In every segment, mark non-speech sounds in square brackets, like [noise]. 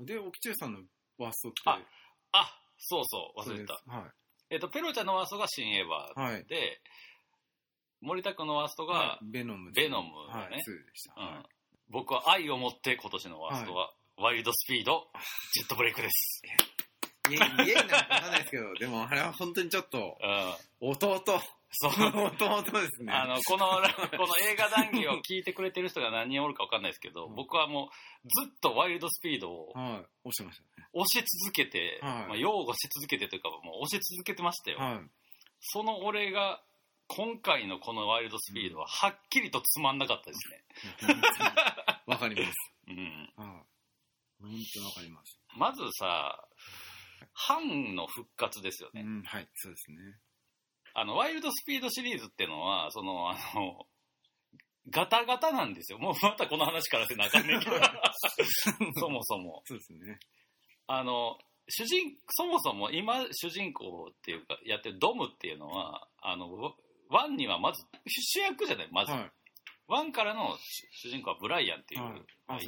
で、沖中さんのワーストって。ああ、そうそう、忘れた。そうですはえっと、ペロちゃんのワーストが新エヴァい。はい。で、森田君のワーストが、はいベノムです。ベノムはい、ね2でした。うんはい僕は愛を持って今年のワーストは、[laughs] ワイルドスピード、ジェットブレイクです。いや、家なんかわかんないですけど、でもあれは本当にちょっと、うん。弟。そう。弟ですね。あの、この、[laughs] この映画談義を聞いてくれてる人が何人おるかわかんないですけど、うん僕はもうずっとワイルドスピードをはい。押してまし押し続けて、はいまあ、擁護し続けてというか、もう押し続けてましたよ。たね。はい。その俺が、今回のこのワイルドスピードは、はっきりとつまんなかったですね。わかります。[laughs] うん。はい。本当にわかります。まずさ、ハンの復活ですよね。うん、はい、そうですね。あの、ワイルドスピードシリーズっていうのは、その、あの、ガタガタなんですよ。もうまたこの話からせなあかんねんけど。[laughs] そもそも。そうですね。あの、主人、そもそも今主人公っていうか、やってるドムっていうのは、あの、ワワンにはまず主役じゃない、まず。はい。ワンからの主主人公はブライアンっていうはいの。あ、がい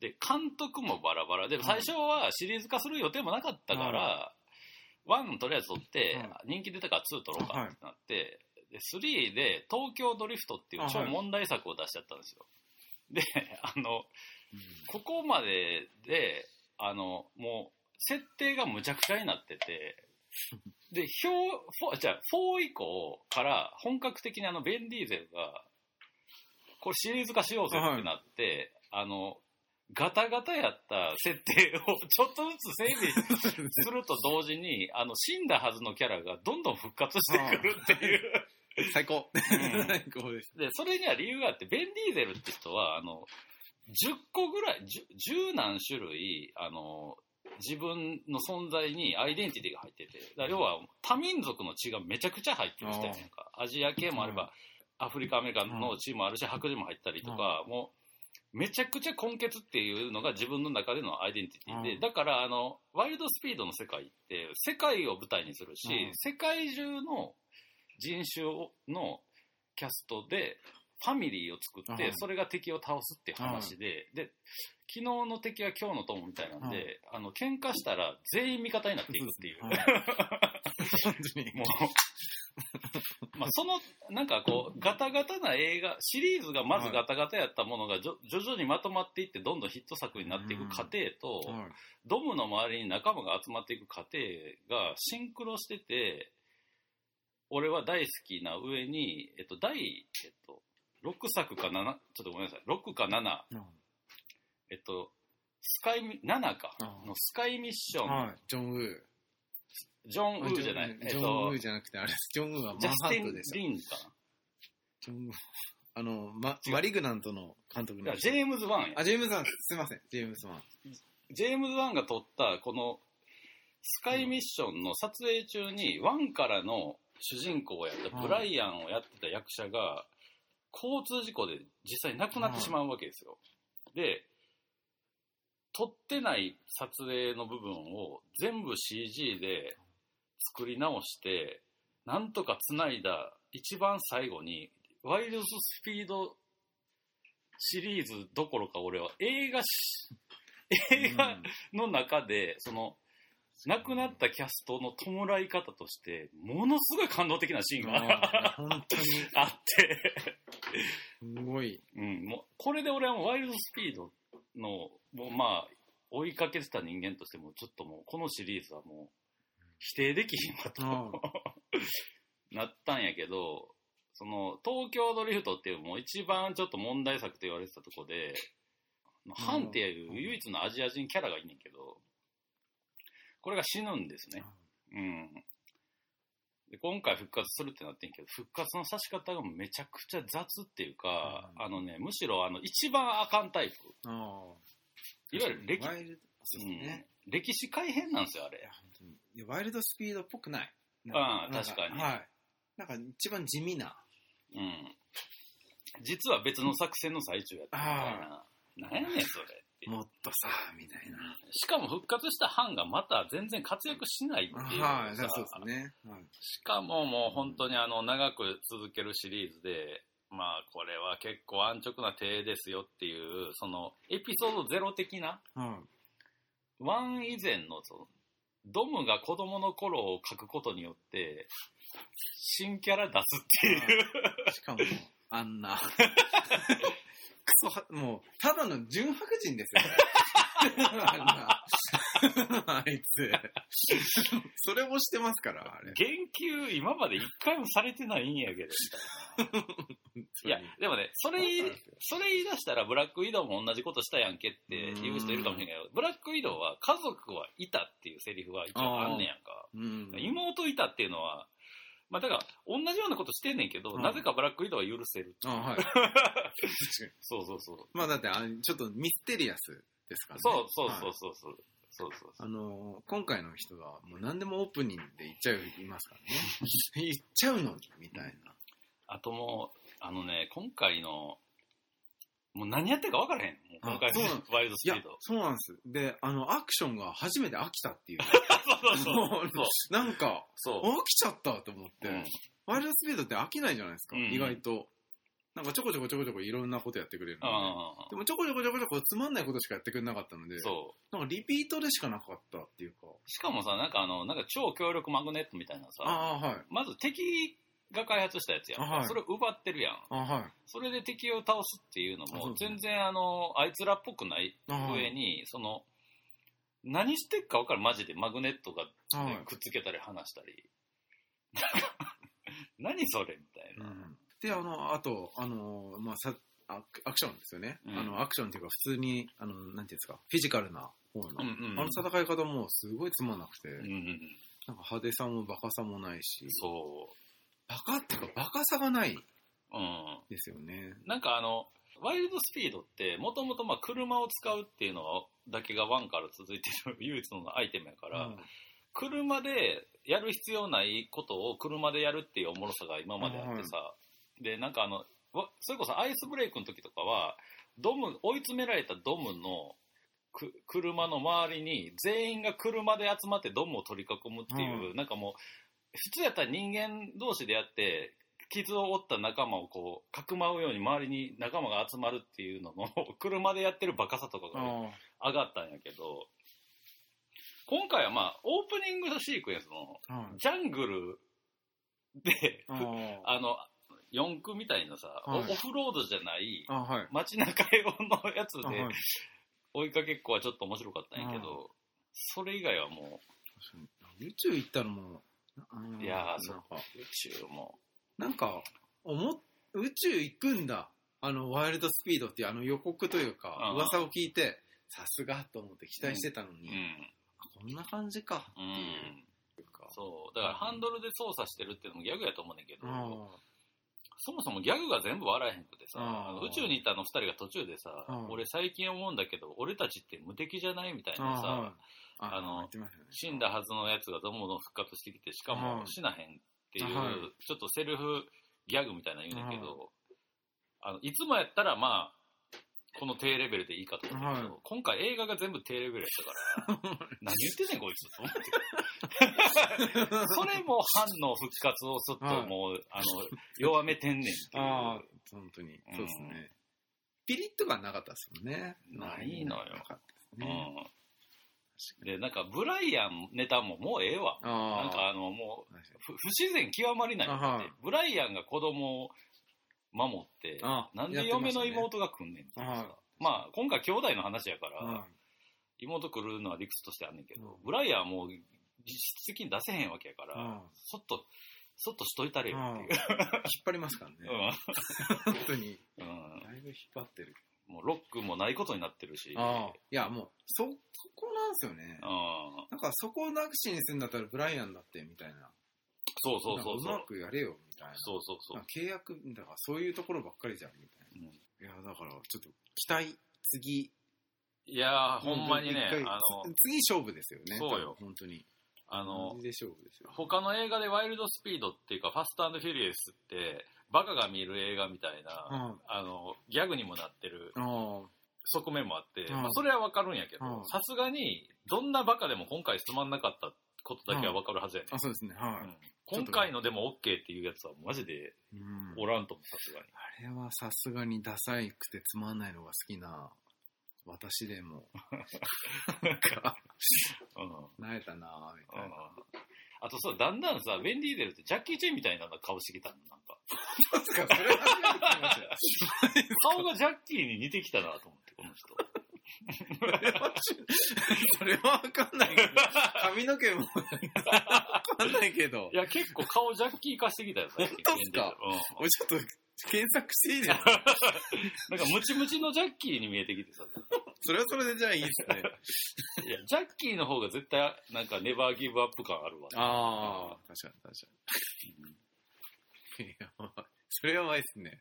で監督もバラバラで、はい最初はシリーズ化する予定もなかったから、ワンとりあえず撮っては、人気出たから2撮ろうかってなって、で、3で東京ドリフトっていう超問題作を出しちゃったんですよ。で、[laughs] あの、うん。ここまでで、あの、もう、設定がむちゃくちゃになってて、[laughs] で、表、フォじゃあ、4以降から本格的にあの、ベンディーゼルが、これシリーズ化しようぜってなって、あの、ガタガタやった設定をちょっとずつ整備すると同時に、[laughs] あの、死んだはずのキャラがどんどん復活してくるっていう。最高。ん最高でしで、それには理由があって、ベン・ディーゼルって人は、あの、10個ぐらい、10, 10何種類、あの、自分の存在にアイデンティティが入ってて、だ要は多民族の血がめちゃくちゃ入ってる人やねんか。アジア系もあれば、アフリカ、アメリカの血もあるし、白人も入ったりとか、もう、めちゃくちゃ根血っていうのが自分の中でのアイデンティティで、うん。だから、あの、ワイルドスピードの世界って、世界を舞台にするし、うん。世界中の人種をのキャストで、ファミリーを作って、うん。それが敵を倒すっていう話で、で、昨日の敵は今日の友みたいなん。で、あの、喧嘩したら全員味方になっていくっていう。[laughs] もう、[laughs] まあ、その、なんかこう、ガタガタな映画、シリーズがまずガタガタやったものが、じょ徐々にまとまっていって、どんどんヒット作になっていく過程と、はい。ドムの周りに仲間が集まっていく過程がシンクロしてて、俺は大好きな上に、えっと、第、えっと、6作か7、ちょっとごめんなさい、6か7、うん。えっと、スカイミ、7か。うん。のスカイミッション、はい。ジョン・ウー。ジョン・ウーじゃない、ジョン・ウとー、じゃなくて、あれです。ジョン・ウーはジャマンハスティンットでし・た。リンかな。ジョンウーあの、マリグナントの監督の。ジェームズ・ワンやあ、ジェームズ・ワン、すいません。ジェームズ・ワン。ジェームズ・ワンが撮ったこのスカイミッションの撮影中にワンからの主人公をやったブライアンをやってた役者が交通事故で実際亡くなってしまうわけですよ。で、撮ってない撮影の部分を全部 CG で作り直して、なんとか繋いだ一番最後にワイルドスピードシリーズどころか俺は映画し、映画の中で、その、亡くなったキャストの弔い方として、ものすごい感動的なシーンが [laughs] あって、すごい。うん、もう、これで俺はもうワイルドスピードの、もうまあ、追いかけてた人間としても、ちょっともう、このシリーズはもう、否定できひんわと、[laughs] なったんやけど、その、東京ドリフトっていうもう一番ちょっと問題作と言われてたとこで、ハンっていう唯一のアジア人キャラがいんねんけど、これが死ぬんですね。うん。で今回復活するってなってんけど、復活のさし方がめちゃくちゃ雑っていうか、うんあのね、むしろあの、一番あかんタイプ。いわゆる歴ね。うん、歴史改変なんですよ、あれいや。ワイルドスピードっぽくない。んなん確かにはい。なんか一番地味な。うん。実は別の作戦の最中やったみたいな。なんやねん、それ。もっとさ、みたいな。しかも復活した班がまた全然活躍しないっていうさはい、そうですね。はい。しかももう本当にあの長く続けるシリーズで、まあこれは結構安直な手ですよっていう、そのエピソードゼロ的な、はワン以前のその、ドムが子供の頃を書くことによって、新キャラ出すっていう。い。しかも、あんな。[laughs] クソは、もう、ただの純白人ですよ。[laughs] あんな [laughs] あいつ。[laughs] それもしてますから、あれ。言及今まで一回もされてないんやけど、[laughs] いや、でもね、それ言い、それ言い出したらブラックウィドウも同じことしたやんけって言う人いるかもしれないけど、ブラックウィドウは家族はいたっていうセリフは一応あんねやんか。うん。妹いたっていうのは、まあだから、同じようなことしてんねんけど、うんなぜかブラックウィドウは許せる。あはい。そうそうそう。まあだってあの、ちょっとミステリアスですからね。そうそうはいそうそうそう。そうあのー今回の人はもう何でもオープニングで言っちゃう、言いますからね。[laughs] 言っちゃうのに、みたいな。あともう、あのね、今回の、もう何やってるか分からへん。もう今回のあそうなんワイルドスピード。、そうなんです。で、あの、アクションが初めて飽きたっていう。そうそうもそう。うなんか、そう。飽きちゃったと思って。うんワイルドスピードって飽きないじゃないですか、うん意外と。なんかちょこちょこちょこちょこいろんなことやってくれるので。あでもちょこちょこちょこちょこつまんないことしかやってくれなかったので、あ、そう。なんかリピートでしかなかったっていうか。しかもさ、なんかあの、なんか超強力マグネットみたいなさ、はい。まず敵が開発したやつやん。あはいそれ奪ってるやん。あはい。それで敵を倒すっていうのも、全然あの、あいつらっぽくない上に、その、何してっか分かるマジでマグネットがはい。くっつけたり離したり。何それみたいな。うんで、あの、あと、あの、まあ、さアクアクションですよね。うんあの、アクションっていうか、普通に、あの、なんていうんですか、フィジカルな方の、うんうんうんあの戦い方もすごいつまんなくて、うんうんうん。なんか派手さもバカさもないし、そバカっていうか、バカさがないう。うん。ですよね。なんかあの、ワイルドスピードって、もともとまあ車を使うっていうのだけがワンから続いてる [laughs] 唯一のアイテムやから、うん車でやる必要ないことを車でやるっていうおもろさが今まであってさ、で、なんかあの、わそれこそアイスブレイクの時とかは、ドム、追い詰められたドムのく車の周りに全員が車で集まってドムを取り囲むっていう、なんかもう、普通やったら人間同士でやって、傷を負った仲間をこう、かくまうように周りに仲間が集まるっていうのの、[laughs] 車でやってるバカさとかがあ上がったんやけど、今回はまあ、オープニングシークエンスの。ジャングルで、あ [laughs] あの、四駆みたいなさ、はいオフロードじゃない、あ、はい。街中用のやつであはい追いかけっこはちょっと面白かったんやけど、それ以外はも宇宙行ったのも、いやーなんか、う、宇宙も、なんか、思っ、宇宙行くんだ。あの、ワイルドスピードっていうあの予告というかう、ん噂を聞いて、さすがと思って期待してたのに、うん、あこんな感じかってういん。うか。そう。だからハンドルで操作してるっていうのもギャグやと思うねんけど、あそもそもギャグが全部笑えへんくてさ、宇宙に行ったあの二人が途中でさ、うん。俺最近思うんだけど、俺たちって無敵じゃないみたいあなさ、はいああの死んだはずのやつがどんどん復活してきて、しかうん。も死なへんっていう、はい。ちょっとセルフギャグみたいなの言うねんけど、あのいつもやったらまあ、この低レベルでいいかと思うんだけど、はい今回映画が全部低レベルやったから、[laughs] 何言ってんねんこいつと思って。それも反の復活をちょっともう、あの、弱めてんねんっていう。[laughs] ああ、本当に。そうですね。ピリッとがなかったですもんね。ないのよなかったですうね。ん。で、なんか、ブライアンネタももうええわ。ああ。なんかあの、もう、確かにふ不自然極まりないって、あはいブライアンが子供を守って、あなんで嫁の妹が来んねんっていうまあ、今回兄弟の話やから、は妹来るのは理屈としてあんねんけど、うんブライアンはもう実質的に出せへんわけやから、うんそっと、そっとしといたれよっていう。い。引っ張りますからね。[laughs] 本当に。うん。うんだいぶ引っ張ってる。もうロックもないことになってるし。いや、もう、そ、そこなんですよね。うん。なんか、そこをなくしにするんだったらブライアンだって、みたいな。そうそうそうそうま。くやれよ、みたいな。そうそうそう契約、だからそういうところばっかりじゃん、みたいうんな。いや、だから、ちょっと、期待、次。いやー、ほんまにねあの、次勝負ですよね。そうよ本当に。あの。他の映画でワイルドスピードっていうか、ファストフュリエスって、バカが見る映画みたいな、うんあの、ギャグにもなってるあ側面もあって、うんまあそれはわかるんやけどう、んさすがに、どんなバカでも今回つまんなかったことだけはわかるはずやねあ。あ、そうですね。はうん今回のでも OK っていうやつはマジでい。うんおらんともさすがに。あれはさすがにダサいくてつまんないのが好きな私でも、[laughs] なんか、うん。なえたなぁ、みたいな。あとさ、だんだんさ、ベンディーゼルってジャッキー・チェンみたいな顔してきたの、なんか。そうっすか、それ初めて聞きましたよ。[laughs] 顔がジャッキーに似てきたなと思って、この人。それは、わかんないけど、髪の毛もわかんないけどい、や、結構顔ジャッキー化してきたよ、最近本当っすか？俺ちょっと検索していいですかなんかムチムチのジャッキーに見えてきてさ。[laughs] それはそれでじゃあいいですね。いや、ジャッキーの方が絶対、なんかネバーギブアップ感あるわ。ああ、確かに確かに。[laughs] やばい。それやばいですね。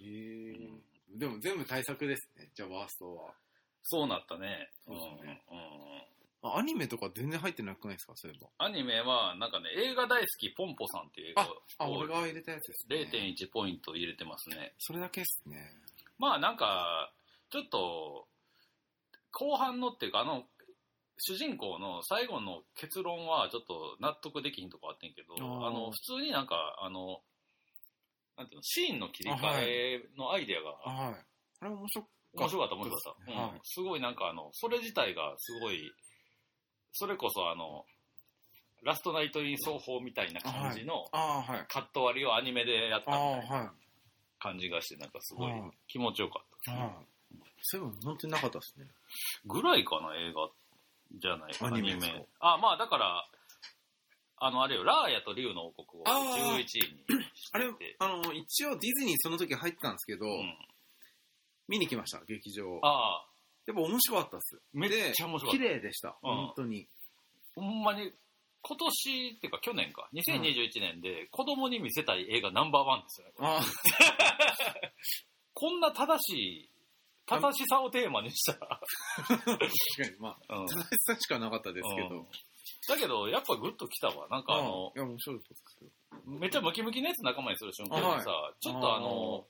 え [laughs] ーでも全部対策ですね。じゃあワーストは。そうなったね。うん。そうねうん。あアニメとか全然入ってなくないですか？そういえば。アニメは、なんかね、映画大好きポンポさんっていう映画あ、を俺が入れたやつですね。0.1ポイント入れてますね。それだけですね。まあなんか、ちょっと、後半のっていうか、あの、主人公の最後の結論はちょっと納得できひんとこあってんけど、あの、普通になんか、あの、なんていうの、シーンの切り替えのアイデアがあはい。あれ面白面白かった、面白かった。そうんすごいなんかあの、それ自体がすごい、それこそあの、ラストナイトイン奏法みたいな感じのああ、はい。カット割りをアニメでやったああ、みたいなはい。感じがして、なんかすごいはい気持ちよかった。はい。そういえば本当になかったですね。ぐらいかな、映画じゃない。アニメですか？あ、まあだから、あの、あれよ、ラーヤと竜の王国をあー11位にしてて。あれ、あの、一応ディズニーその時入ってたんですけど、うん。見に来ました、劇場。ああ、やっぱ面白かったっす。めっちゃ面白か綺った。麗でした。うん本当に。ほんまに、今年っていうか去年か、2021年で子供に見せたい映画ナンバーワンですよね。あ [laughs] こんな正しい、正しさをテーマにしたら。[laughs] 確かに、まあ、うん。正しさしかなかったですけうんど。だけど、やっぱグッときたわ。なんかあのい、や、面白いですよ。めっちゃムキムキのやつ仲間にする瞬間にさ、ちょっとああの、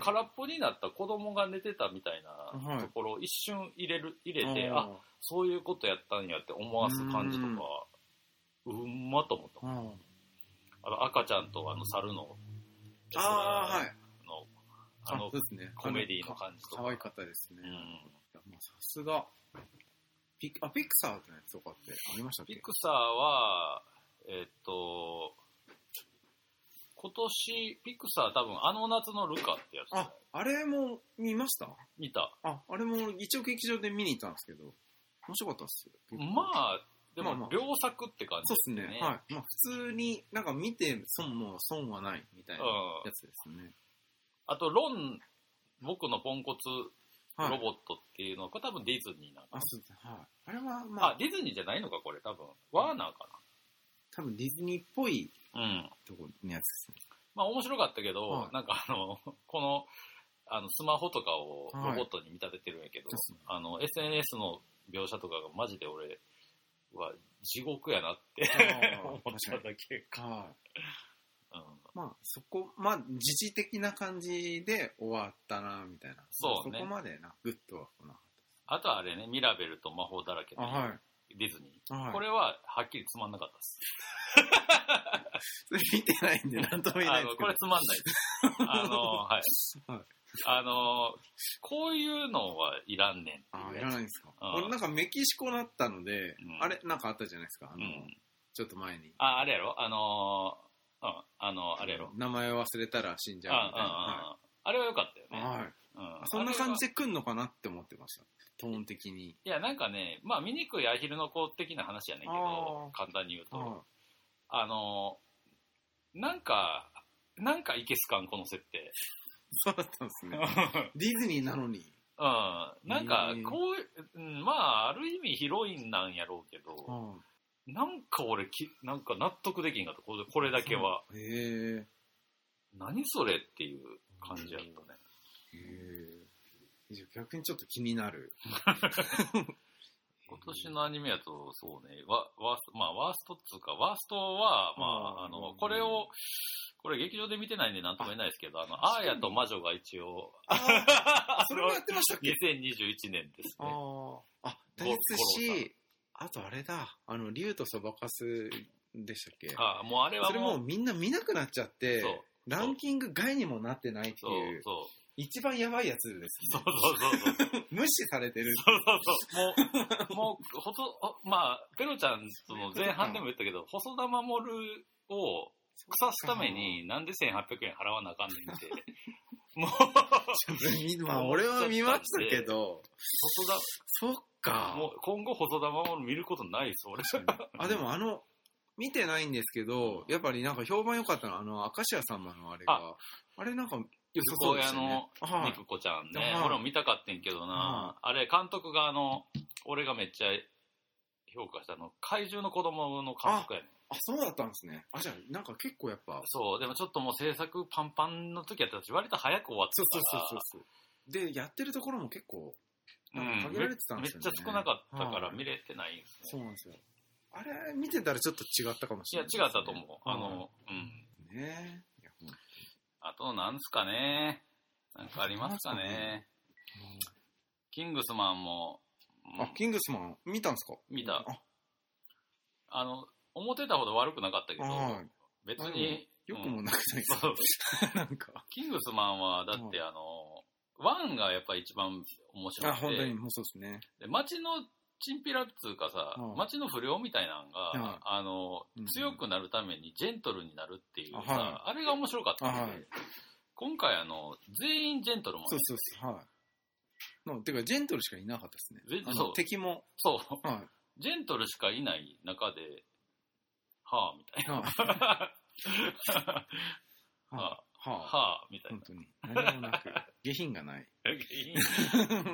空っぽになった子供が寝てたみたいはないところを一瞬入れる、入れて、ああ、そういうことやったんやって思わす感じとか、うんまと思った。ああの赤ちゃんとあの猿の、ああ、はい。の、ああの。コメディの感じとか。可愛かったですね。うんいやまあさすが。ピクあ、ピクサーってやつとかってありましたっけ？ピクサーは、えっと、今年、ピクサー多分あの夏のルカってやつあ、あれも見ました？見た。あ、あれも一応劇場で見に行ったんですけど、面白かったっすよ。まあ、でまあまあも良作って感じそうですね。はい。まあ普通になんか見て損も損はないみたいなうんやつですね。あと、ロン、僕のポンコツはい。ロボットっていうのは、これ多分ディズニーなのかあ、そうですね。はい。あれはまな。ああ、ディズニーじゃないのか、これ多分。ワーナーか多分ディズニーっぽいな。うん。とこのやつですね。まあ面白かったけど、はいなんかあの、[laughs] この、あの、スマホとかをはいロボットに見立ててるんやけど、そうっすねあの、SNS の描写とかがマジで俺は地獄やなってあー [laughs] 思っただけか。はい。うん。まあそこ、まあ時事的な感じで終わったな、みたいな。そうねそこまでな、グッとは来なかっあとはあれね、ミラベルと魔法だらけた。のあ、はい。ディズニー。はい、これははっきりつまんなかったです。[laughs] それ見てないんで、なんとも言えなあの、いですけど。これつまんないです。[laughs] あの、はい。はいあの、こういうのはいらんねんってあいいうやつらないんですか。うん俺なんかメキシコだったので、うんあれ、なんかあったじゃないですか。あの、うん。ちょっと前に。あ、あれやろ？あのー、うん、あの、あれやろ名前忘れたら死んじゃうみたいな。ああれは良かったよね。はい。はいうんそんな感じでで来んのかなって思ってました。トーン的に。いや、なんかね、まあ、醜いアヒルの子的な話やねんけど簡単に言うと。はあのー、なんか、なんかいけすかん、この設定。い。そうだったんですね。[laughs] ディズニーなのに。うん。なんかこう、うんまあ、ある意味ヒロインなんやろうけど、はなんか俺き、なんか納得できんかった、これこれだけは。い。へえ。何それっていう感じやったね。へえ。逆にちょっと気になる。[laughs] 今年のアニメやと、そうね、ワワースト、まあ、ワーストっつうか、ワーストは、まあ、あの、これを、これ劇場で見てないんで何とも言えないですけど、あの、アーヤと魔女が一応、ああ [laughs] それもやってましたっけ？2021年ですね。ああ。あ、ですし、あとあれだ。あの、竜とそばかすでしたっけ？あもうあれはそれもうみんな見なくなっちゃって、ランキング外にもなってないってそういう、そう。一番やばいやつですそうね。そうそうそう。[laughs] 無視されてる。そうそうそう。もう、[laughs] もう、ほと、ほまあ、ペロちゃん、その前半でも言ったけど、細田守を腐すために、なんで1800円払わなあかんねんって。[laughs] もう、まあ、俺は見ましたけど、細田、そっか。もう今後細田守見ることないです、俺。[laughs] あ、でもあの、見てないんですけど、やっぱりなんか評判良かったのは、あの、明石家さんまのあれが、あれなんか良さそうでしたね。はい肉子ちゃんね。はい俺も見たかったんけどな。あれ、監督があの、俺がめっちゃ評価したあの、怪獣の子供の監督やねん。あ、そうだったんですね。あ、じゃあ、なんか結構やっぱ、そう、でもちょっともう制作パンパンの時やったし、割と早く終わってそうたから。そうそうそうそう。で、やってるところも結構、うんなんか限られてたんですよね。めっちゃ少なかったからはい見れてないんですね。そうなんですよ。あれ、見てたらちょっと違ったかもしいや、れない、違ったと思う。あの、うん。う。ねえ。あと、なんすかね。なんかありますかね。キングスマンも、うんあ、キングスマン、見たんですか？見た。あ、あの、思ってたほど悪くなかったけど、はい。別に、よくもなくないですか、そう [laughs] なんか。キングスマンは、だってあの、ワンがやっぱ一番面白あ、くて、本当にもうそうですね。で街のチンピラっつうかさ、うん。街の不良みたいなのが、うん。あのうん、強くなるためにジェントルになるっていうさ、あれが面白かったんで、今回あの、全員ジェントルもそうそうそう、はい。のてか、ジェントルしかいなかったですね。そう。敵も、そう、はい。ジェントルしかいない中で、はぁ、みたいな。は [laughs] ははぁ、ははぁ、みたい本当に。何もなく、[laughs] 下品がない。な。下品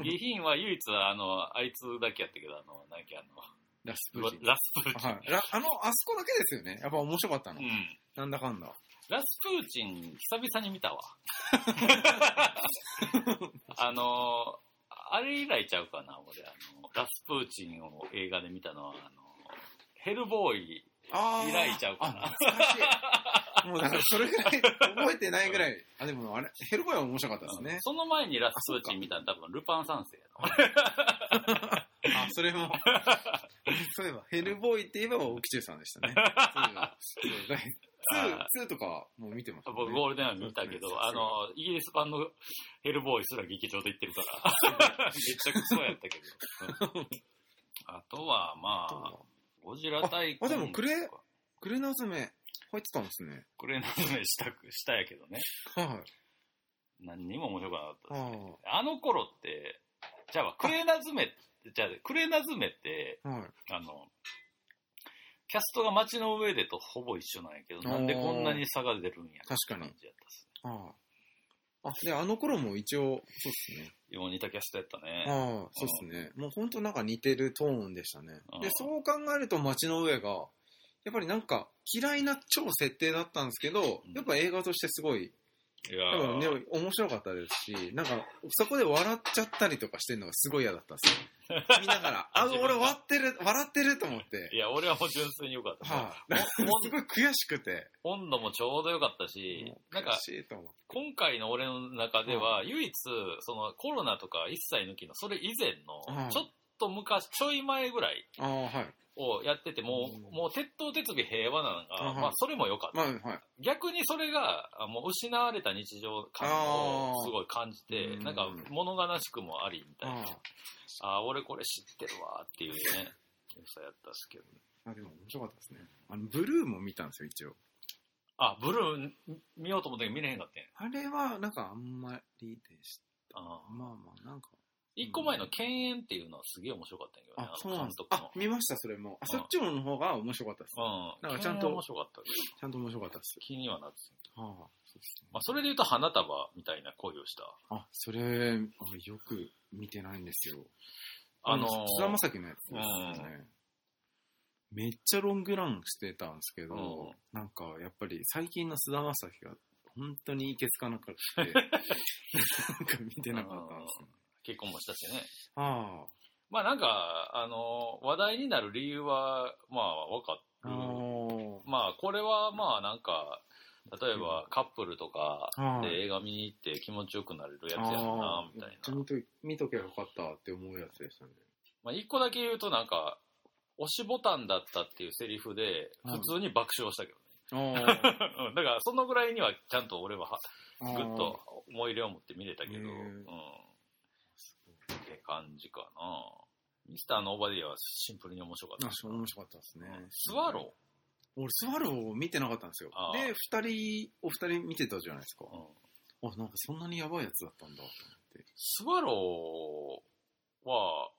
下品は唯一あの、あいつだけやったけど、あの、なんかあの、ラスプーチン。ラスプーチン。はい。らあの、あそこだけですよね。やっぱ面白かったの。うん。なんだかんだ。ラスプーチン、久々に見たわ。[laughs] あの、あれ以来ちゃうかな、俺。あの、ラスプーチンを映画で見たのは、あの、ヘルボーイあ以来ちゃうかな。もうだからそれぐらい覚えてないぐらい。あ、でもあれ、ヘルボーイは面白かったですね。その前にラスプーチン見たの多分ルパン三世や [laughs] あ、それも。そういえば、ヘルボーイって言えば沖中さんでしたね。そういえばそうだあ2、2とかもう見てました、な。ね。僕ゴールデンは見たけど、ねあの、イギリス版のヘルボーイすら劇場で行ってるから、[laughs] めっちゃくそやったけど。あとは、まあ、ゴジラ対あでもクレクレナズメ入ってたんですね。クレナズメしたく、したやけどね。はい。何にも面白くなかったですね。ああの頃って、じゃあ、クレナズメって、じゃあ、クレナズメって、あ。はい。あの、キャストが街の上でとほぼ一緒なんやけど、なんでこんなに差が出るんや確かに感じやったっすね。ああ。あ、で、あの頃も一応、そうですね。よう似たキャストやったね。ああ、そうですね。もう本当なんか似てるトーンでしたねうん。で、そう考えると街の上が、やっぱりなんか嫌いな超設定だったんですけどうん、やっぱ映画としてすごい、いややっぱねー、面白かったですし、なんかそこで笑っちゃったりとかしてるのがすごい嫌だったんですよ。[laughs] 見ながら、あ、俺笑ってる、笑ってると思ってい。や、俺はもう純粋に良かった。はい、なんかすごい悔しくて。温度もちょうど良かったしなんか。今回の俺の中では、唯一、そのコロナとか一切抜きの、それ以前の、うんちょっと昔、ちょい前ぐらい。をやってて、もう、うんもう鉄頭鉄尾平和なのが、うんまあ、それも良かった。逆にそれが、あもう失われた日常感をすごい感じて、うんなんか物悲しくもありみたいな。ああ俺これ知ってるわっていうね、良さやったっすけど。あ。あ、でも面白かったですね。あの、ブルーも見たんですよ、一応。あ、ブルー見ようと思ったけど見れへんかったんやあれは、なんかあんまりでした。あーまあまあ、なんか。一個前の犬猿っていうのはすげえ面白かったんやけどね、あ、あそうなんですあ、。見ました、それも。あ、うんそっちの方が面白かったです。うん。なんかちゃんと面白かったちゃんと面白かったです。気にはなってた。はあ、そうですね。まあ、それで言うと花束みたいな恋をした。あ、それ、俺よく見てないんですよ。あのー菅田将暉のやつですよね。めっちゃロングランしてたんですけど、うんなんかやっぱり最近の菅田将暉が本当にいけつかなくて、[laughs] なんか見てなかったんですよ。結婚もしたしね。あまあなんか、あの、話題になる理由は、まあ分かあ。る。まあこれはまあなんか、例えばカップルとかはいで映画見に行って気持ちよくなれるやつやあな、ーみたいな。見と見とけばよかったって思うやつでしたね。まあ一個だけ言うとなんか、押しボタンだったっていうセリフで、うん普通に爆笑したけどね。[laughs] だからそのぐらいにはちゃんと俺はぐっと思い入れを持って見れたけど、うん。感じかな。ミスターのオーバーディはシンプルに面白かった面白かったですね。スワロ俺、スワロー見てなかったんですよで、二人、お二人見てたじゃないですかー、。うんあ、なんかそんなにやばいやつだったんだと思って。スワローは、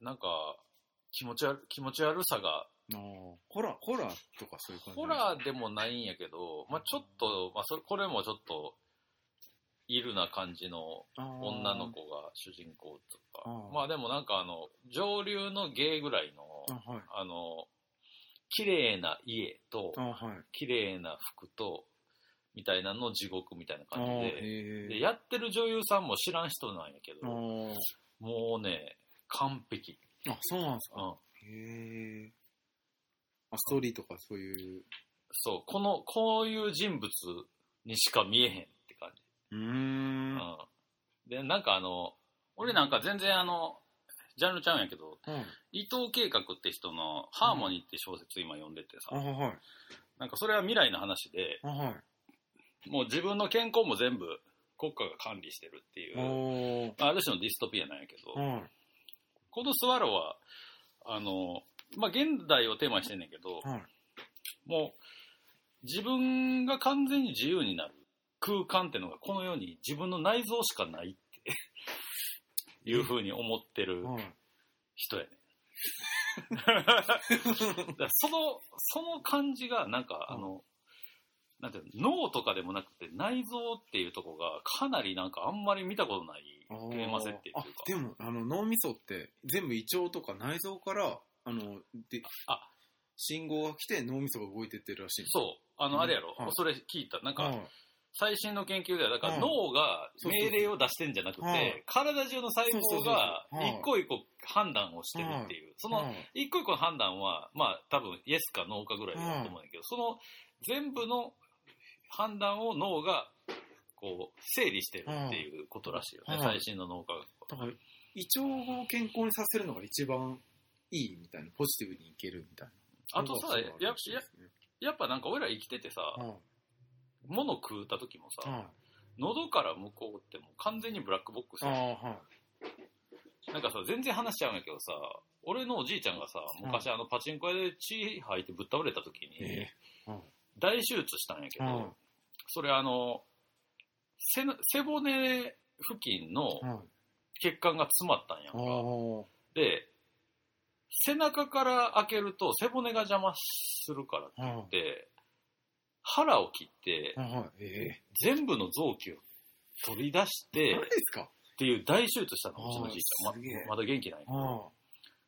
なんか、気持ち悪気持ち悪さが、ああ、ホラー、ホラーとかそういう感じホラーでもないんやけど、まあちょっと、まあそれ、これもちょっと、イルな感じの女の子が主人公とかあー、まあでもなんかあの、上流のゲイぐらいの、あ、はい。あの、綺麗な家とあ、、はい。綺麗な服と、みたいなの地獄みたいなあ感じで、へで、やってる女優さんも知らん人なんやけあど、ーもうね、完璧。あ、そうなんですか。うん。へえ。あ、ストーリーとかそういう。そう、この、こういう人物にしか見えへん。うんん。で、なんかあの、俺なんか全然あの、ジャンルちゃうんやけど、はい。伊藤計画って人のハーモニーって小説今読んでてさ、あ、はい。なんかそれは未来の話で。もう自分の健康も全部国家が管理してるっていう。ある種のディストピアなんやけど、はい。このスワローは、あの、まあ、現代をテーマにしてんねんけど、はい。もう、自分が完全に自由になる空間っていうのがこの世に自分の内臓しかないっていうふうに思ってるはい。人やね。だその、その感じがなんか、あの、なんていうの脳とかでもなくて内臓っていうとこがかなりなんかあんまり見たことないテーマ設定っていうあか。でもあの脳みそって全部胃腸とか内臓からあのであ信号が来て脳みそが動いてってるらしいそう。あの、うんあれやろ、はいそれ聞いた。なんか、はい最新の研究では、だからうん。脳が命令を出してんじゃなくて、はい体中の細胞が一個一個判断をしてるっていう。そのはい一個一個の判断は、まあ多分イエスかノーかぐらいだと思うんだけど、その全部の判断を脳がこう整理してるっていうことらしいよね、はい最新の脳科学は。だから胃腸を健康にさせるのが一番いいみたいなポジティブにいけるみたいな。あとさ、やややっぱなんか俺ら生きててさ、はい物食うた時もさ、はい。喉から向こうってもう完全にブラックボックスあはい。なんかさ、全然話しちゃうんやけどさ、俺のおじいちゃんがさ、昔あのパチンコ屋で血吐いてぶっ倒れた時に、え大手術したんやけど、はい。それあの、背な背骨付近のはい。血管が詰まったんやんあか。ー。で、背中から開けると背骨が邪魔するからってはい言って、腹を切って、はいはいえ全部の臓器を取り出しえて、何ですか？っていう大手術したの、あーうちのじいちゃん。ままだ元気ない。あ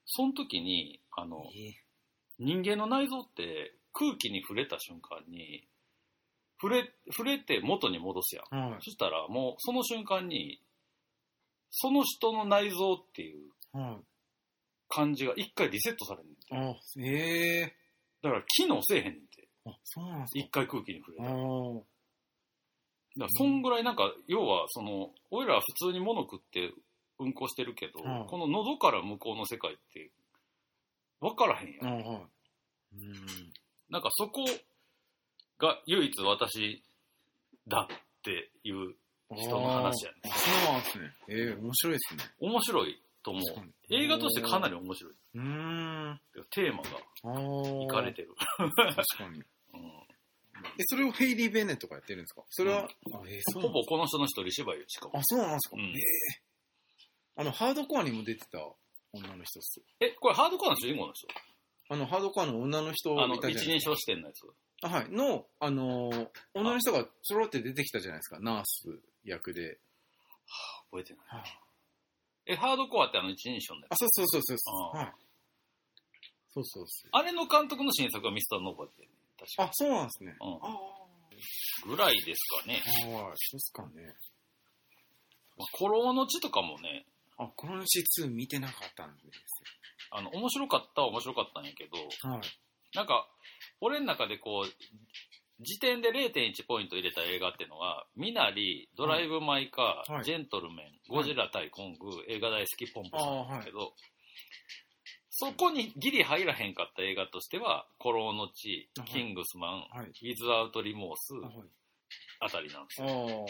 その時に、あのあ、ええ人間の内臓って空気に触れた瞬間に、触れ、触れて元に戻すやん。はいそしたらもうその瞬間に、その人の内臓っていうはい感じが一回リセットされんねんて。あええだから機能せえへんねんて。あそうなんです一回空気に触れた。だそんぐらいなんか、要はその、俺らは普通に物食って運行してるけど、うんこの喉から向こうの世界って、分からへんやん。あはいうんなんかそこが唯一私だっていう人の話やね。あそうなんですね。ええ面白いですね。面白いと思う映画としてかなり面白い。うーん。テーマが。いかれてる。確かに。うんえ、それをヘイリー・ベネットがやってるんですか？それは、あ、えーそうなんほぼこの人の一人芝居しかもあ、。そうなんですか、うんええあの、ハードコアにも出てた女の人っす。え、これハードコアの主人公の人？あの、ハードコアの女の人あの、いたじゃないですか。一人称視点のやつ。あはい。の、あのー女の人がちょろって出てきたじゃないですか。ナース役で。覚えてない。はい。え、ハードコアってあの一人称のやつ？あ、そうそうそうそうそう。あはい。そうそうそう。あれの監督の新作はミスターノーバーで、確かあ、そうなんですね。うんあぐらいですかね。あ。はい。そうっすかね。まあ、古老の地とかもね、あ、この2見てなかったんですあの、面白かったは面白かったんやけど、よ。はい。なんか、俺の中でこう、時点で0.1ポイント入れた映画っていうのは、ミナリ、ドライブ・マイ・カー、はいジェントルメン、ゴジラ対コング、映画大好きポンポさんなんだけど、そこにギリ入らへんかった映画としては、コロの地はい、キングスマン、はい。ウィズ・アウト・リモースあ、たりなんですあよ。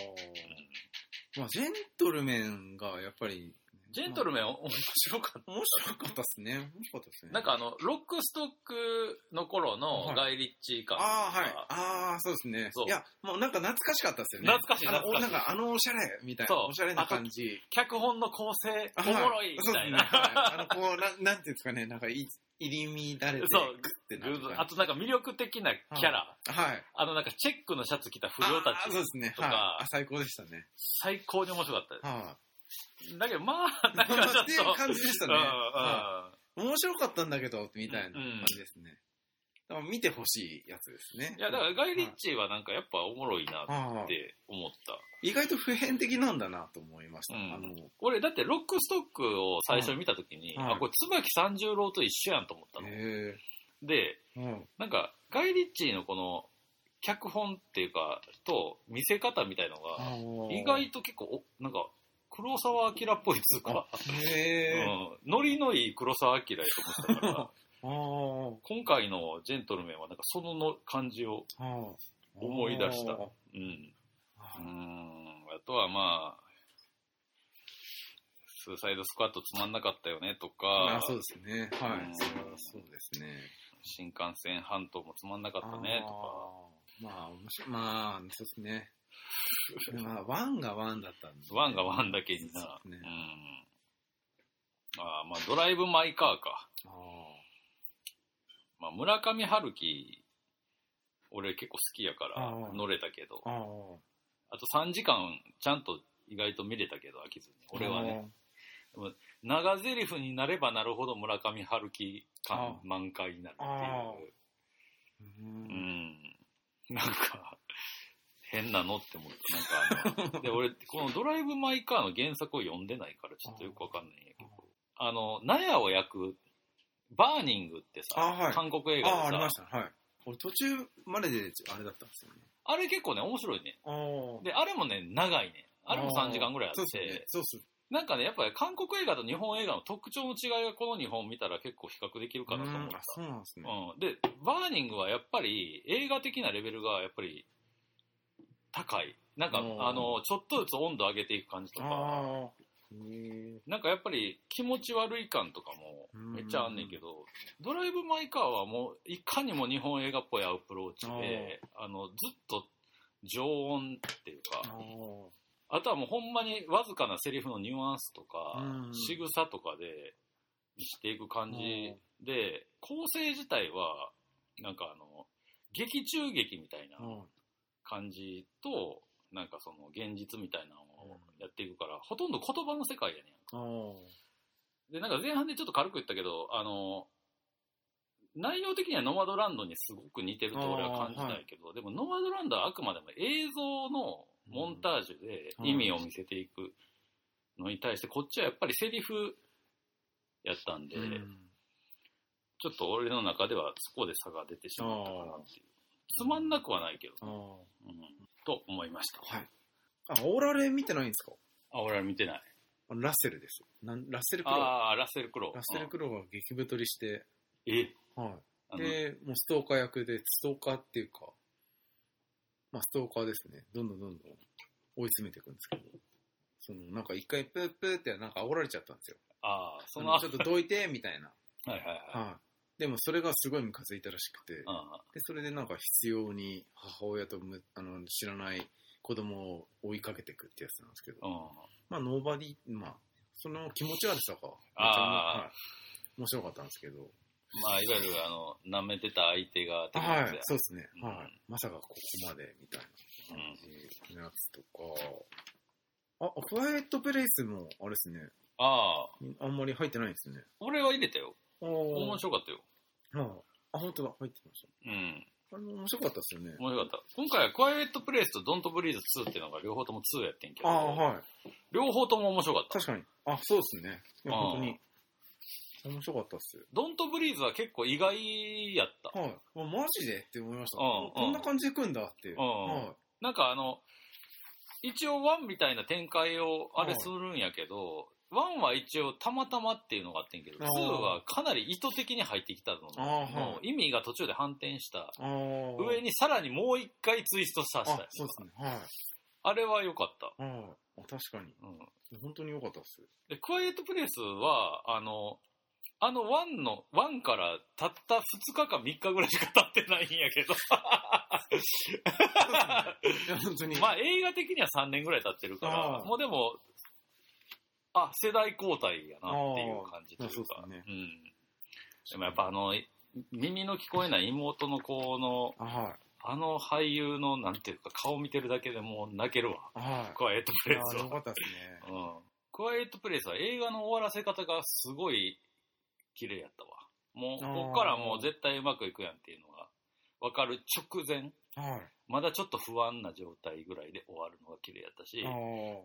ーまあ、ジェントルメンがやっぱり、ジェントルメン面白かった。面白かったっすね。面白かったっすね。なんかあの、ロックストックの頃のはいガイ・リッチー感ああ、はい。ああ、そうですね。いや、もうなんか懐かしかったっすよね。懐かしい懐かしいなんかあのおしゃれみたいな。そうおしゃれな感じ。脚本の構成、あおもろいみたいな。ね。はいあの、こう、なん、なんていうんですかね、なんかい、入り乱れて、そうグッてなる感じあとなんか魅力的なキャラ。はい。あのなんかチェックのシャツ着た不良たあーそうち。ですね。とかはい。あ最高でしたね。最高に面白かったです。はだけどまあ、い。なんかちょっと。っていう感じでしたね。面白かったんだけど、みたいな感じですね。だから見てほしいやつですね。いや、だからガイ・リッチーはなんかやっぱおもろいなっはいて思った。意外と普遍的なんだなと思いました。うんあの、俺、だってロックストックを最初見たときに、はいあ、これ椿三十郎と一緒やんと思ったの。へで、え。うん。なんか、ガイ・リッチーのこの、脚本っていうか、と、見せ方みたいのが、意外と結構、おなんか、黒沢明っぽいっつうか、へえ。うん、ノリのいい黒沢明やと思ったから。[laughs] 今回のジェントルメンはなんかそのの感じを、思い出したうん。うーん、あとはまあ、スーサイドスクワットつまんなかったよねとかあ、そうですね。はうんい。それはそうですね。新感染半島もつまんなかったねとか、まあ、面白い。まあ、そうですね。[laughs] まあ、ワンがワンだったんで。ワンがワンだけにな。ねうん。ああ、まあドライブ・マイ・カーか。あまあ村上春樹、俺結構好きやから乗れたけどあ。、ああと3時間ちゃんと意外と見れたけど飽きずに。あ。俺はね。長台詞になればなるほど村上春樹あ感満開になるってあいう。う。うんん。なんか、変なのって思って。なんかあの、で、俺、このドライブ・マイ・カーの原作を読んでないからちょっとよくわかんないんやけど、あの、納屋を焼く、バーニングってさ、あはい韓国映画でああ、ありまさ、した。はい。俺途中までであれだったんですよね。あれ結構ね、面白いね。ああ。で、あれもね、長いね。あれも3時間ぐらいあって、そうですね。そうっす。なんかね、やっぱり韓国映画と日本映画の特徴の違いがこの2本見たら結構比較できるかなと思うんあ、。そうなんですね。うん、で、バーニングはやっぱり映画的なレベルがやっぱり高い。なんか、うん。あの、ちょっとずつ温度上げていく感じとか。なんかやっぱり気持ち悪い感とかもめっちゃあんねんけど、ドライブ・マイ・カーはもういかにも日本映画っぽいアプローチで、あの、ずっと常音っていうか、ああとはもうほんまにわずかなセリフのニュアンスとか、うん。仕草とかで見していく感じで、構成自体は、なんかあの、劇中劇みたいなあ。感じと、なんかその現実みたいなのをやっていくから、ほとんど言葉の世界やねん。で、なんか前半でちょっと軽く言ったけど、あの、内容的にはノマドランドにすごく似てると俺は感じたんやけど、でもノマドランドはあくまでも映像のモンタージュで意味を見せていくのに対して、こっちはやっぱりセリフやったんで、うんちょっと俺の中ではそこで差が出てしまったかなっていう。つまんなくはないけど。うん、と思いました。はい。あ、オーラレ見てないんですか？あ、俺は見てない。ラッセルです。なんラッセル・クロウ。ああ、ラッセル・クロウ。ラッセル・クロウが激太りして、うんえ？はい。で、もうストーカー役で、ストーカーっていうか、まあストーカーですね。どんどんどんどん追い詰めていくんですけど、その、なんか一回プープーってなんか煽られちゃったんですよ。ああ、その、そのちょっとどいて、みたいな。はいはいはい。はい。でもそれがすごいムカついたらしくて、あで、それでなんか必要に母親とむあの知らない子供を追いかけていくってやつなんですけど。まあ、ノーバディ、まあ、その気持ち悪さが、はい、面白かったんですけど、まあ、いわゆる、あの、舐めてた相手が、はいそうですね、うん。はい。まさかここまで、みたいなうん。感じのやつとか、あ、クワイトプレイスも、あれですね、ああ、あんまり入ってないんですね。俺は入れたよ。面面白かったよ。はいあ、本当だ、入ってましうん。た。あれも面白かったですよね。面白かった。今回は、クワイエットプレイスとドントブリーズ2っていうのが両方とも2やってんけど、ああ、はい。両方とも面白かった。確かに。あ、そうですね。本当に。面白かったっすよ。ドントブリーズは結構意外やった。はい。あマジで？って思いました。うんこんな感じで来んだって。んはなんかあの、一応ワンみたいな展開をあれするんやけど、1は一応たまたまっていうのがあってんけど、2あーはかなり意図的に入ってきたの意味が途中で反転した。上にさらにもう一回ツイストさせあたり、そうですね。はい。あれは良かった。ああ、確かに。うん。本当に良かったです。で、クワイエットプレイスは、あの、あの1の、1からたった2日か3日ぐらいしか経ってないんやけど。本当に。[laughs] まあ映画的には3年ぐらい経ってるから、もうでも、あ、世代交代やなっていう感じというか。うねうん。でもやっぱあの、耳の聞こえない妹の子の、あはい。あの俳優の、なんていうか、顔見てるだけでもう泣けるわ。はい。クワイエットプレイスは。かったですね。うん。クワイエットプレイスは映画の終わらせ方がすごい綺麗やったわ。もう、こっからもう絶対うまくいくやんっていうのが分かる直前、はい。まだちょっと不安な状態ぐらいで終わるのが綺麗やったし、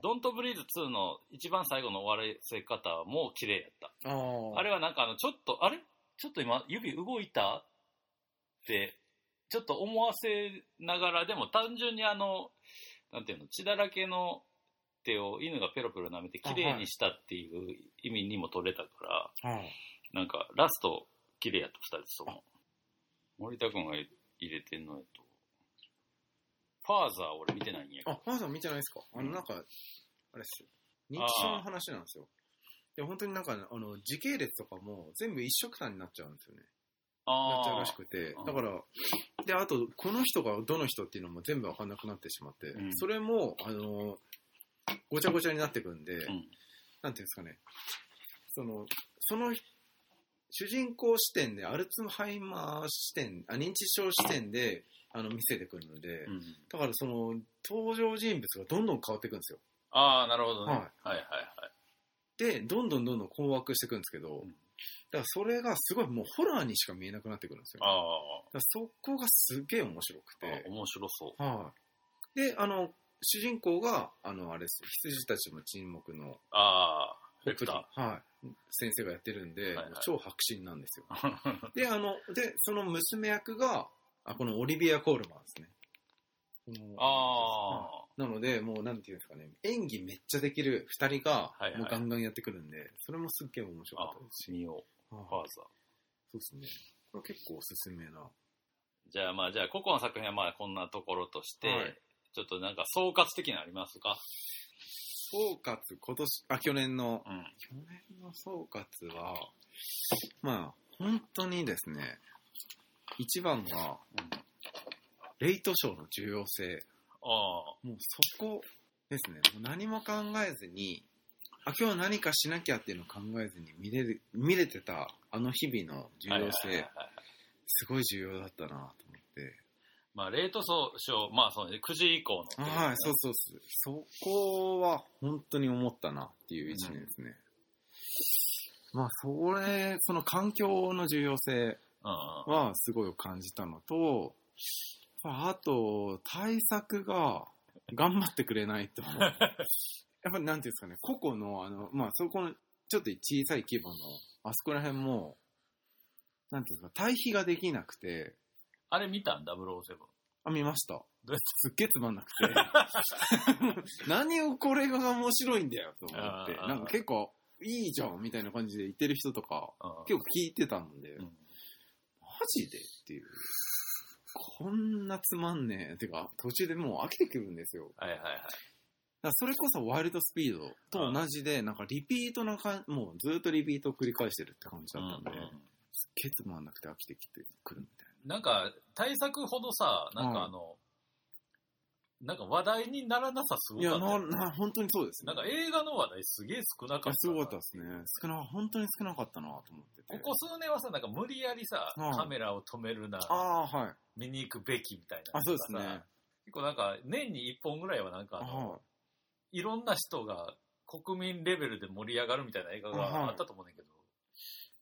ドントブリーズ2の一番最後の終わらせ方も綺麗やった。あれはなんかあの、ちょっと、あれ？ちょっと今指動いたって、ちょっと思わせながら、でも単純にあの、なんていうの、血だらけの手を犬がペロペロ舐めて綺麗にしたっていう意味にも取れたから、はい。なんかラスト綺麗やった二人とも。森田君が入れてんのやと、ファーザー俺見てないんやけど。あ、ファーさん見てないですか？あの、なんか、あれっすよ。認知症の話なんですよ。で、本当になんか、あの、時系列とかも全部一緒くたになっちゃうんですよね。なっちゃうらしくて。だから、で、あと、この人がどの人っていうのも全部わかんなくなってしまって、うんそれも、あの、ごちゃごちゃになってくんで、うん。なんていうんですかね、その、その、主人公視点で、アルツハイマー視点、あ認知症視点で、あの、見せてくるので、うんだからその、登場人物がどんどん変わっていくんですよ。ああ、なるほどね。ははいいはいはい。で、どんどんどんどん困惑していくんですけど、んだからそれがすごいもうホラーにしか見えなくなってくるんですよ。あだからそこがすげえ面白くあ、て。面白そう。はい。で、あの、主人公が、あの、あれです、羊たちの沈黙の、ああ、レクタはい。先生がやってるんで、はいはい超迫真なんですよ。ー。[laughs] で、あの、で、その娘役が、あ、このオリビア・コールマンですね。このあなので、もうなんていうんですかね、演技めっちゃできる二人がはいは、いもうガンガンやってくるんで、それもすっげえ面白かあったですし。見よう、はいファーザー。そうですね。これ結構おすすめな。じゃあまあ、じゃあ、個々の作品はまあこんなところとして、はいちょっとなんか総括的なのありますか？総括、今年、あ、去年の、うん。去年の総括は、まあ、本当にですね、一番が、レイトショーの重要性。あもうそこですね。もう何も考えずに、あ、今日何かしなきゃっていうのを考えずに見れる、見れてたあの日々の重あ。要性すごい重要だったなと思って。まあ、レート総賞、まあそうね、9時以降のはい、そうそうそう。そこは本当に思ったなっていう一年ですね。まあ、それ、その環境の重要性うんうん。はすごい感じたのと、あと、対策が頑張ってくれないと。[laughs] やっぱりなんていうんですかね、個々の、あの、まあ、そこの、ちょっと小さい規模の、あそこら辺も、なんていうんですか、対比ができなくて、あれ見たん ?007。あ、見ました。すっげえつまんなくて。[laughs] 何をこれが面白いんだよと思って。なんか結構、いいじゃんみたいな感じで言ってる人とか、うん結構聞いてたんで、うんマジでっていう。こんなつまんねえ。てか、途中でもう飽きてくるんですよ。はいはいはい。だそれこそワイルドスピードと同じで、なんかリピートな感じ、もうずっとリピートを繰り返してるって感じだったんで、うんうんすっげえつまんなくて飽きてきてくるみたいなんか、対策ほどさ、なんかあの、なんか話題にならなさすごな。いったよねな、な、本当にそうですね。なんか映画の話題すげえ少なかったな。すごかったですね。少な、本当に少なかったなと思ってて。ここ数年はさ、なんか無理やりさ、うんカメラを止めるな、ああ、はい。見に行くべきみたいな。あ、そうですね。結構なんか、年に1本ぐらいはなんかあの、はいろんな人が国民レベルで盛り上がるみたいな映画があったと思うねんだけど、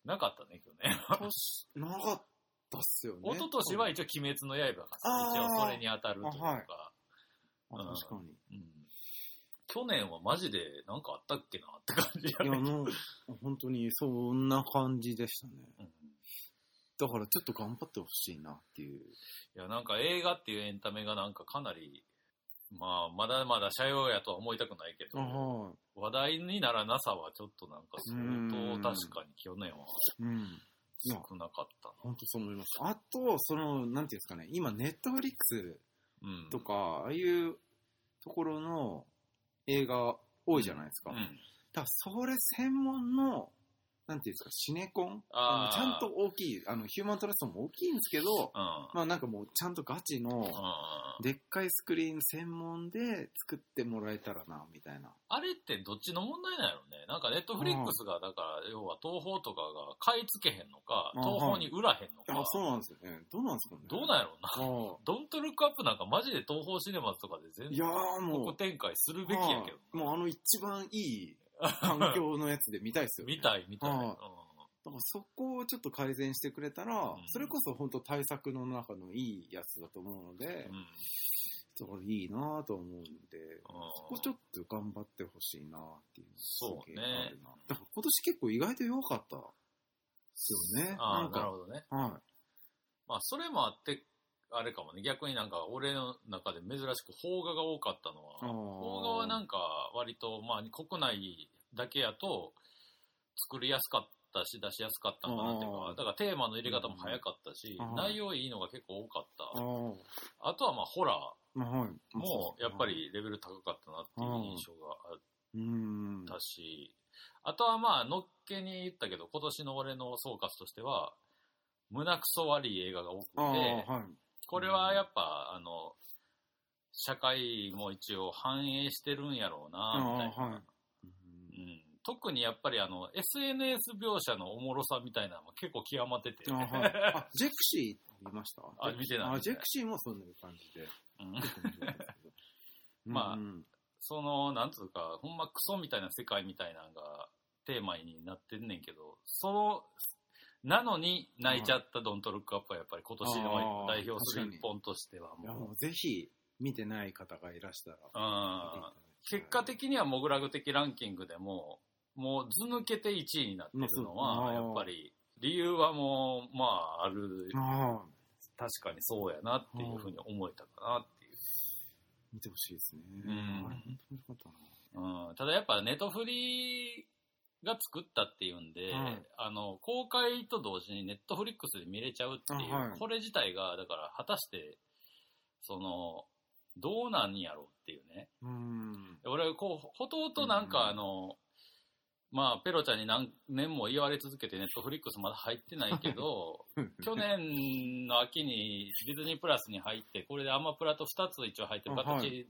なかったね、今日ね。なかったっすよね。一昨年は一応鬼滅の刃が一応それに当たるというか、あはいうんあ確かに。うん去年はマジでなんかあったっけなって感じやいや、ね。もう、本当にそんな感じでしたね。うんだからちょっと頑張ってほしいなっていう。いや、なんか映画っていうエンタメがなんかかなり、まあ、まだまだ社用やとは思いたくないけど、はい。話題にならなさはちょっとなんか相うん当確かに去年は少なかった本当そう思います。あと、その、なんていうんですかね、今、ネットフリックス。とか、ああいうところの映画多いじゃないですか。うん。だから、それ専門の、なんていうんですか、シネコン？あちゃんと大きい、あの、ヒューマントラストも大きいんですけど、うん。まあなんかもうちゃんとガチの、うんでっかいスクリーン専門で作ってもらえたらな、みたいな。あれってどっちの問題なんやろね。なんかネットフリックスが、だから、要は東宝とかが買い付けへんのか、あ東宝に売らへんのかあ、、そうなんですよね。どうなんですかね。どうなんやろうな。あドントルックアップなんかマジで東宝シネマズとかで全いやもう国、展開するべきやけど。はいもうあの一番いい環境のやつで見たいですよ、ね。見たい見たい。はいうんだからそこをちょっと改善してくれたら、んそれこそ本当対策の中のいいやつだと思うので、うんいいなと思うんで、そこちょっと頑張ってほしいなっていうのすげえあるなだから今年結構意外と良かったですよね。ああ、なんかなるほどね。はまあ、それもあって、あれかもね、逆になんか俺の中で珍しく邦画が多かったのは、邦画はなんか割と、まあ、国内だけやと作りやすかったし、出しやすかったんかなっていうか、だからテーマの入れ方も早かったし内容いいのが結構多かった。あ。あとはまあ、ホラー。もやっぱりレベル高かったなっていう印象があっ。たし、あとはまあ、のっけに言ったけど、今年の俺の総括としては、胸くそ悪い映画が多くて。これはやっぱ、あの、社会も一応反映してるんやろうな、みたいな。はいうん、特にやっぱりあの、SNS 描写のおもろさみたいなのも結構極まってて。あは [laughs] い。あ、ジェクシー見ました？あ見てない [laughs] あ、ジェクシーもそんな感じで。まあうんその、なんつうか、ほんまクソみたいな世界みたいなのがテーマになってんねんけど、その、なのに泣いちゃったドントルックアップはやっぱり今年の代表する一本としてはもう、ぜひ見てない方がいらしたら。うん。結果的にはモグラグ的ランキングでも、もうず抜けて1位になってるのまあは、やっぱり、理由はもう、まあ、ある、確かにそうやなっていうふうに思えたかなっていう。見てほしいですね。うん、ただやっぱネトフリが作ったっていうんで、はいあの公開と同時にネットフリックスで見れちゃうっていう、あはい。これ自体がだから果たしてそのどうなんやろうっていうね。うん。俺こうほとほとなんかうんあの、まあペロちゃんに何年も言われ続けてネットフリックスまだ入ってないけど [laughs] 去年の秋にディズニープラスに入って、これでアマプラと2つ一応入ってるあは形、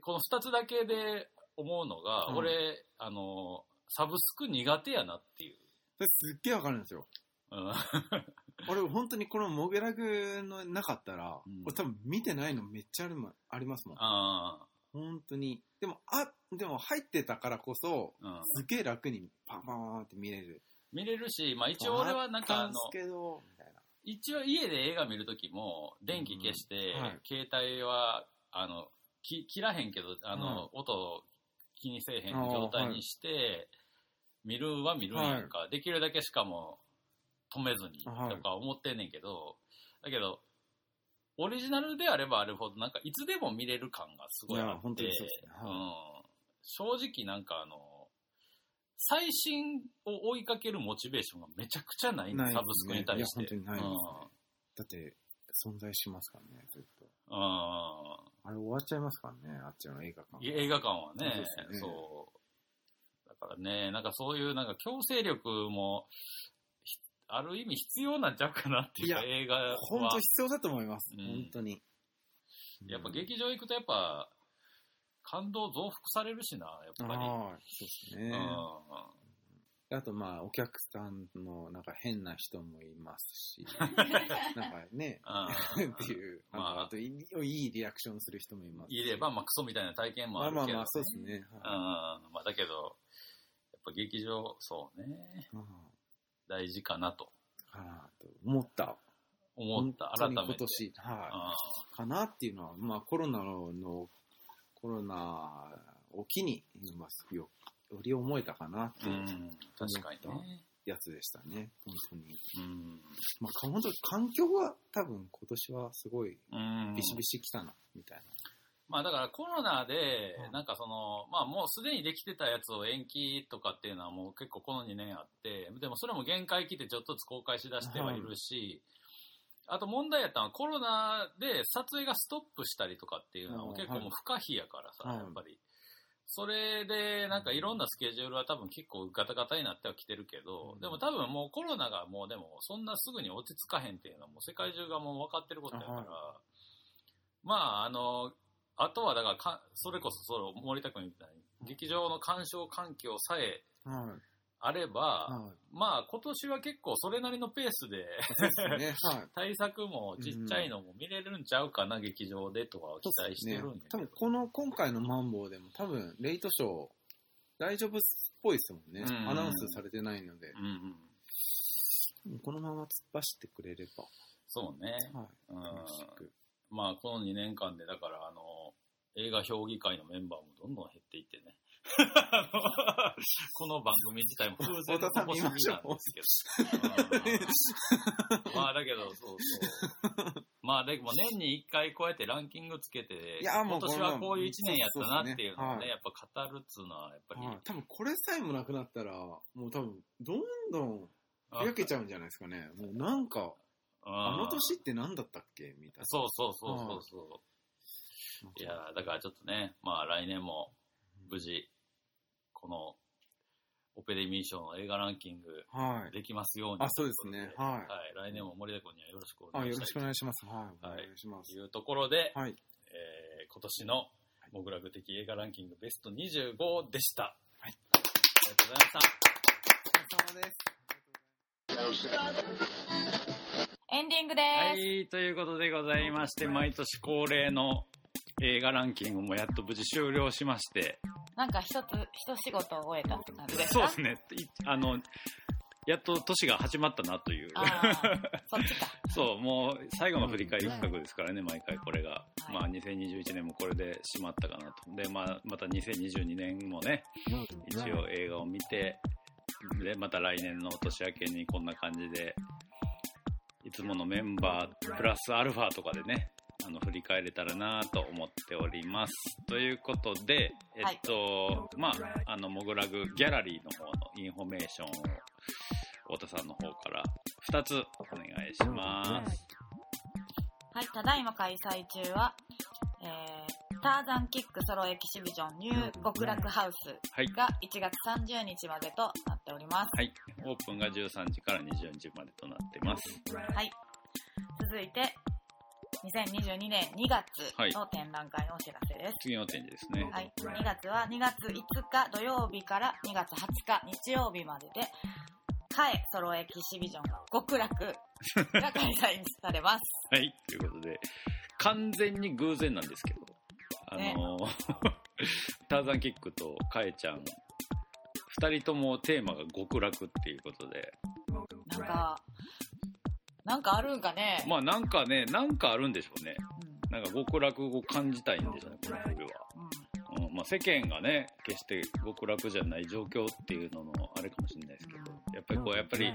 この2つだけで思うのが、うん。俺、あの、サブスク苦手やなっていう。それすっげえわかるんですよ。うん俺、本当にこのモゲラグのなかったら、うん俺多分見てないのめっちゃあるもありますもん。あ本当に。でも、あ、でも入ってたからこそ、ーうんすげえ楽にパンパンって見れる。見れるし、まあ一応俺はなんかあのあったんす、けど、みたいな。一応家で映画見るときも、電気消して、うんはい携帯は、あの、き切らへんけど、あの、音気にせえへん状態にして、見るは見るんやんか、できるだけしかも止めずにはい。とか思ってんねんけど、だけど、オリジナルであればあるほど、なんかいつでも見れる感がすごいあって、いや本当にそうですね。はい。うん、正直なんかあの、最新を追いかけるモチベーションがめちゃくちゃないサブスクに対して。いや本当にないですね。うん。だって、存在しますからね、ずっと。うんあれ終わっちゃいますからね、あっちの映画館。映画館はねそうねそう。だからね、なんかそういうなんか強制力も、ひある意味必要なんちゃうかなっていう映画は。本当必要だと思います。うん本当に。やっぱ劇場行くとやっぱ、感動増幅されるしな、やっぱり。ああ、そうですね。あとまあ、お客さんのなんか変な人もいますし、[laughs] なんかね、うんっていう、まああといいいいリアクションする人もいますし。いれば、まあ、クソみたいな体験もあるけど、まあまあまあ、そうですね。うん。はまあ、だけど、やっぱ劇場、そうね、いうん大事かなとかなと思った。思った、改めて。今年、はい。かなっていうのは、まあコロナの、コロナを機に、今よより思えたかなってうん、いううん確かにね。やつでしたね。本当に。うん。まあ本当に環境は多分今年はすごいうんビシビシ来たな、みたいまあだからコロナでう、んなんかその、まあもうすでにできてたやつを延期とかっていうのはもう結構この2年あって、でもそれも限界来てちょっとずつ公開しだしてはいるし、あと問題やったのはコロナで撮影がストップしたりとかっていうのはうん結構もう不可避やからさ、はいやっぱり。それでなんかいろんなスケジュールは多分結構ガタガタになってはきてるけど、うん。でも多分もうコロナがもうでもそんなすぐに落ち着かへんっていうのはもう世界中がもう分かってることやから、はまああの、あとはだからか、それこそその森田君みたいに、劇場の鑑賞環境さえはい。あれば、はい。まあ今年は結構それなりのペースでね。はい。[laughs] 対策もちっちゃいのも見れるんちゃうかな、劇場でとかは期待してるんやけど多分この今回のマンボウでも多分レイトショー大丈夫っぽいですもんね、うんうんアナウンスされてないのでう、んうん。このまま突っ走ってくれれそうね。ば、はい、うんまあこの2年間で、だからあの、映画評議会のメンバーもどんどん減っていってね。[laughs] この番組自体も風前のこすぎなんですけど。うんまあだけど、そうそう。まあでも年に1回こうやってランキングつけて、いやもう今年はこういう1年やったなっていうのをね、やっぱ語るっつうのはやっぱり、はい、多分これさえもなくなったらもう多分どんどん開けちゃうんじゃないですかね。もうなんかあの年って何だったっけみたいな。そうそうそうそうそう。いやーだからちょっとね、まあ来年も無事、このオペデミー賞の映画ランキングはい。できますように。あそうですね。はい。はい。来年も森田君にはよろしくおあよろしくお願いしたいと願いします。はい、はいお願いします。い。うところで、はい。えー今年のモグラグ的映画ランキングベスト25でした。はい。ありがとうございました。お疲れ様です。エンディングです。はい、ということでございまして、毎年恒例の映画ランキングもやっと無事終了しまして、なんか一つ、一仕事を終えたって感じですか？そうですね、いあの、やっと年が始まったなという。そっちか。[laughs] そう、もう最後の振り返り企画ですからね、毎回これが。はいまあ2021年もこれで閉まったかなと。で、まあまた2022年もね、一応映画を見て、で、また来年の年明けにこんな感じで、いつものメンバープラスアルファとかでね、あの、振り返れたらなと思っております。ということで、えっと、まあ、あの、モグラグギャラリーの方のインフォメーションを、太田さんの方から2つお願いします。はい、ただいま開催中は、えー、ターザンキックソロエキシビジョンニュー極楽ハウスはい。が1月30日までとなっております。はい。オープンが13時から24時までとなってます。はい。続いて、2022年2月はいの展覧会のお知らせです。次の展示ですね。はい、2月は2月5日土曜日から2月20日日曜日までで、カエソロエキシビジョン極楽が開催されます。[laughs] はい。ということで、完全に偶然なんですけど、あの、[laughs] ターザンキックとカエちゃん、二人ともテーマが極楽っていうことで、なんか、なんかあるんかね。まあなんかね、なんかあるんでしょうね。うん。なんか極楽を感じたいんでしょうね、この冬は。うん。うんまあ、世間がね、決して極楽じゃない状況っていうののあれかもしれないですけど、やっぱりこう、やっぱり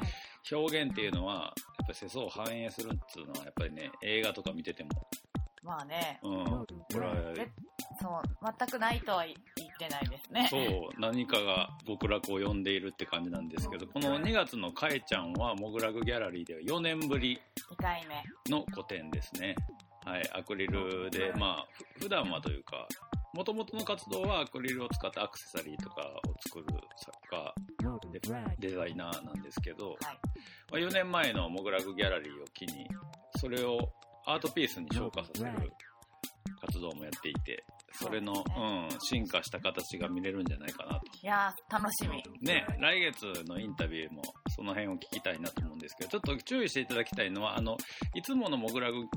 表現っていうのは、やっぱり世相を反映するっていうのは、やっぱりね、映画とか見てても、まあね、うん、これは、ぜそう、全くないとは言ってないですね。そう、何かが極楽を呼んでいるって感じなんですけど、この2月のかえちゃんは、モグラグギャラリーでは4年ぶり2回目。の個展ですね。はい、アクリルで、まあ、ふ普段はというか、もともとの活動はアクリルを使ったアクセサリーとかを作る作家、デデザイナーなんですけど、はい。まあ、4年前のモグラグギャラリーを機に、それをアートピースに昇華させる活動もやっていて、それの、そうん、進化した形が見れるんじゃないかなと。いやー、楽しみ。ね、来月のインタビューもその辺を聞きたいなと思うんですけど、ちょっと注意していただきたいのは、あの、いつものモグラグ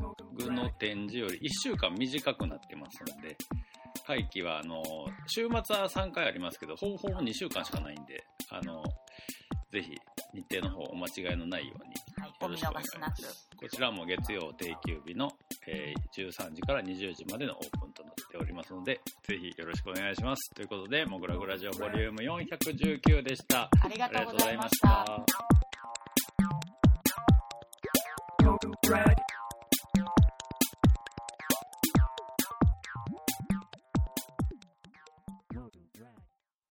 の展示より1週間短くなってますので、会期は、あの、週末は3回ありますけど、ほぼほぼ2週間しかないんで、あの、ぜひ日程の方お間違いのないようによろしくお願いします。こちらも月曜定休日の、えー、13時から20時までのオープンとなっておりますので、ぜひよろしくお願いします。ということで、もぐらぐラジオボリューム419でした。ありがとうございました。